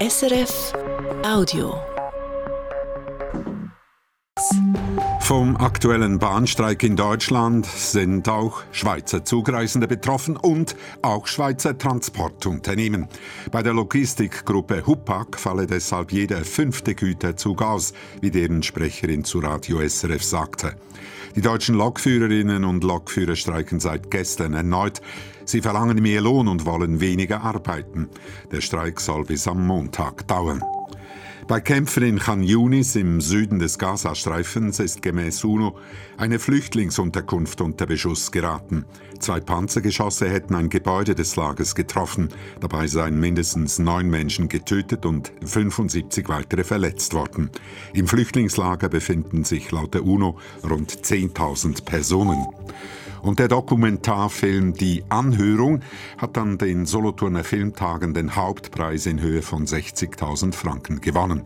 SRF Audio. Vom aktuellen Bahnstreik in Deutschland sind auch Schweizer Zugreisende betroffen und auch Schweizer Transportunternehmen. Bei der Logistikgruppe Hupag falle deshalb jeder fünfte Güterzug aus, wie deren Sprecherin zu Radio SRF sagte. Die deutschen Lokführerinnen und Lokführer streiken seit gestern erneut. Sie verlangen mehr Lohn und wollen weniger arbeiten. Der Streik soll bis am Montag dauern. Bei Kämpfen in Khan Yunis im Süden des Gazastreifens ist gemäß UNO eine Flüchtlingsunterkunft unter Beschuss geraten. Zwei Panzergeschosse hätten ein Gebäude des Lagers getroffen. Dabei seien mindestens neun Menschen getötet und 75 weitere verletzt worden. Im Flüchtlingslager befinden sich laut der UNO rund 10.000 Personen. Und der Dokumentarfilm Die Anhörung hat an den Solothurner Filmtagen den Hauptpreis in Höhe von 60.000 Franken gewonnen.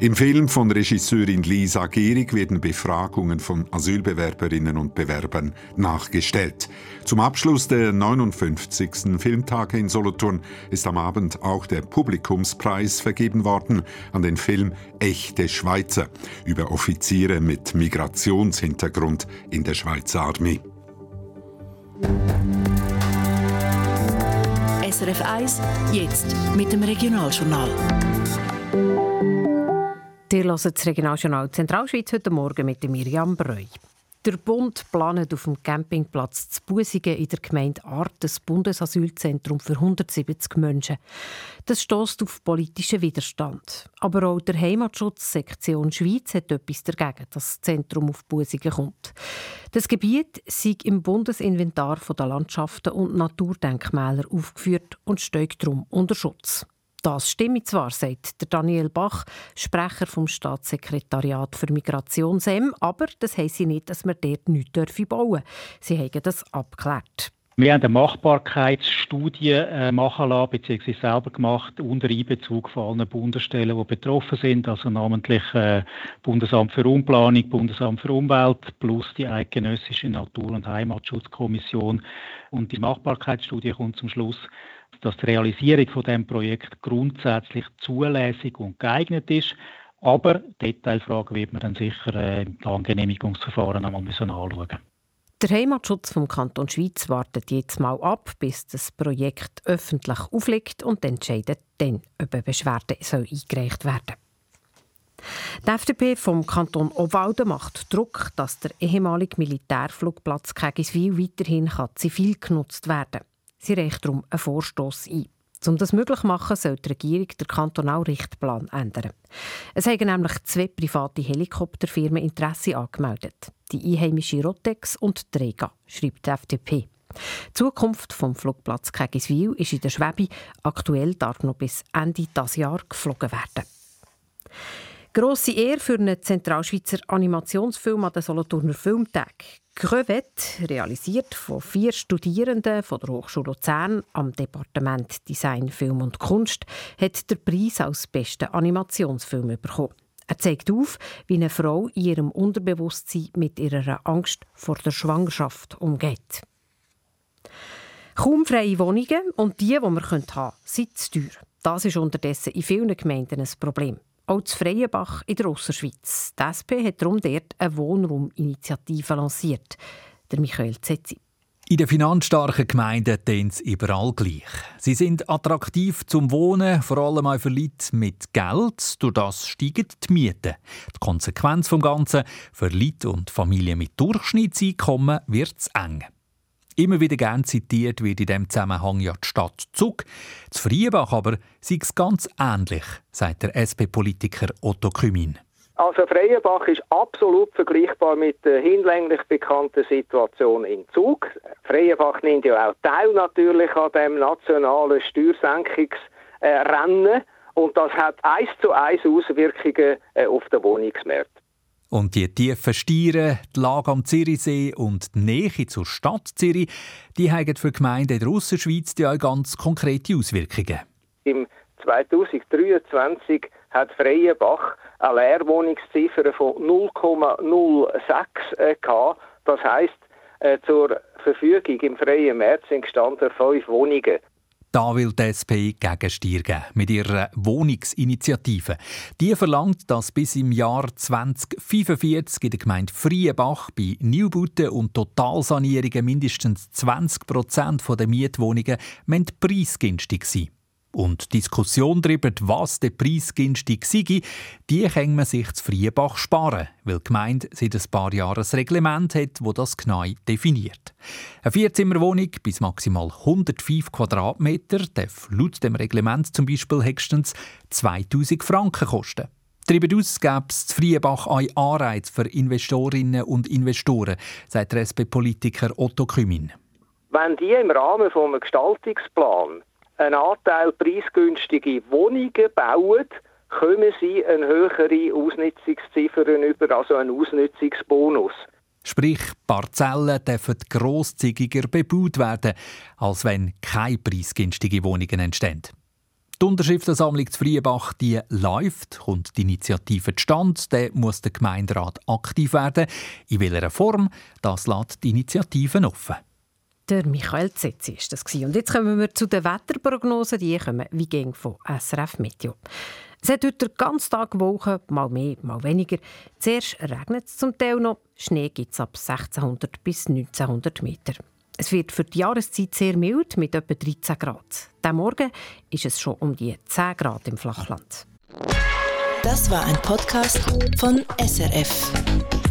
Im Film von Regisseurin Lisa Gehrig werden Befragungen von Asylbewerberinnen und Bewerbern nachgestellt. Zum Abschluss der 59. Filmtage in Solothurn ist am Abend auch der Publikumspreis vergeben worden an den Film Echte Schweizer über Offiziere mit Migrationshintergrund in der Schweizer Armee. SRF 1, jetzt mit dem Regionaljournal. Ihr hört das Regionaljournal Zentralschweiz heute Morgen mit Miriam Breu. Der Bund plant auf dem Campingplatz zu Busigen in der Gemeinde Art das Bundesasylzentrum für 170 Menschen. Das stößt auf politischen Widerstand. Aber auch der Heimatschutzsektion Schweiz hat etwas dagegen, dass das Zentrum auf Busigen kommt. Das Gebiet sei im Bundesinventar der Landschaften und Naturdenkmäler aufgeführt und steigt darum unter Schutz. Das stimmt zwar, sagt der Daniel Bach, Sprecher vom Staatssekretariat für Migration aber das heisst nicht, dass wir dort nichts bauen dürfen. Sie haben das abgeklärt. Wir haben eine Machbarkeitsstudie äh, machen lassen, beziehungsweise selber gemacht, unter Einbezug von allen Bundesstellen, die betroffen sind, also namentlich äh, Bundesamt für Umplanung, Bundesamt für Umwelt plus die eidgenössische Natur- und Heimatschutzkommission. Und die Machbarkeitsstudie kommt zum Schluss, dass die Realisierung von dem Projekt grundsätzlich zulässig und geeignet ist. Aber Detailfragen wird man dann sicher äh, im Plangenehmigungsverfahren einmal anschauen müssen. Der Heimatschutz vom Kanton Schweiz wartet jetzt mal ab, bis das Projekt öffentlich aufliegt und entscheidet dann, ob eine Beschwerde soll eingereicht werden die FDP vom Kanton Obwalden macht Druck, dass der ehemalige Militärflugplatz Kegiswil weiterhin zivil genutzt werden kann. Sie reicht darum einen Vorstoß ein. Um das möglich zu machen, soll die Regierung den kantonalen Richtplan ändern. Es haben nämlich zwei private Helikopterfirmen Interesse angemeldet. Die einheimische Rotex und Drega, schreibt die FDP. Die Zukunft vom Flugplatz Kegiswil ist in der Schwäbe. Aktuell darf noch bis Ende dieses Jahr geflogen werden. Grosse Ehre für einen Zentralschweizer Animationsfilm an den Solothurner Filmtag. Crevette, realisiert von vier Studierenden von der Hochschule Luzern am Departement Design, Film und Kunst, hat der Preis als bester Animationsfilm bekommen. Er zeigt auf, wie eine Frau in ihrem Unterbewusstsein mit ihrer Angst vor der Schwangerschaft umgeht. Kaum freie Wohnungen und die, die wir haben können, sind zu teuer. Das ist unterdessen in vielen Gemeinden ein Problem. Auch zu Freienbach in der Ausserschweiz. Die SP hat darum dort eine Wohnrauminitiative lanciert. Der Michael Zetzi. In den finanzstarken Gemeinden tun es überall gleich. Sie sind attraktiv zum Wohnen, vor allem auch für Leute mit Geld. Durch das steigen die Mieten. Die Konsequenz vom Ganzen für Leute und Familien mit Durchschnittseinkommen wird es eng. Immer wieder gern zitiert wird in diesem Zusammenhang ja die Stadt Zug. Zu Friebach aber sei es ganz ähnlich, sagt der SP-Politiker Otto Kümin. Also Freienbach ist absolut vergleichbar mit der hinlänglich bekannten Situation in Zug. Freienbach nimmt ja auch teil natürlich an dem nationalen Steuersenkungsrennen und das hat eins zu eins Auswirkungen äh, auf den Wohnungsmarkt. Und die tiefen Stiere, die Lage am Zürichsee und die Nähe zur Stadt Zürich, die haben für Gemeinden in der Ausserschweiz auch ganz konkrete Auswirkungen. Im 2023 hat Freienbach eine Leerwohnungsziffer von 0,06 äh, gehabt. Das heisst, äh, zur Verfügung im freien März sind gestanden fünf Wohnungen. Da will die SP Gegenstier geben mit ihrer Wohnungsinitiative. Die verlangt, dass bis im Jahr 2045 in der Gemeinde Frienbach bei Neubauten und Totalsanierungen mindestens 20 Prozent der Mietwohnungen preisgünstig sein und die Diskussion darüber, was der Preis günstig sei, die kann man sich zu Friebach sparen, weil die Gemeinde seit ein paar Jahren ein Reglement hat, das das genau definiert. Eine Vierzimmerwohnung bis maximal 105 Quadratmeter darf laut dem Reglement zum Beispiel höchstens 2000 Franken kosten. Darüber hinaus gäbe es zu Friebach einen Anreiz für Investorinnen und Investoren, sagt der SP-Politiker Otto Kümin. Wenn die im Rahmen eines Gestaltungsplan einen Anteil preisgünstige Wohnungen bauen, kommen sie eine höhere Ausnutzungsziffer über, also einen Ausnutzungsbonus. Sprich, Parzellen dürfen grosszügiger bebaut werden, als wenn keine preisgünstige Wohnungen entstehen. Die Unterschriftensammlung zu Friebach die läuft, kommt die Initiative zustande, dann muss der Gemeinderat aktiv werden. In welcher Form, das lässt die Initiative offen. Der Michael Zetzi ist das Und jetzt kommen wir zu den Wetterprognosen. Die kommen wie gegen von SRF Meteo. Es hat heute den ganzen Tag Wolken, mal mehr, mal weniger. Zuerst regnet es zum Teil noch. Schnee gibt es ab 1600 bis 1900 Meter. Es wird für die Jahreszeit sehr mild mit etwa 13 Grad. Diesen Morgen ist es schon um die 10 Grad im Flachland. Das war ein Podcast von SRF.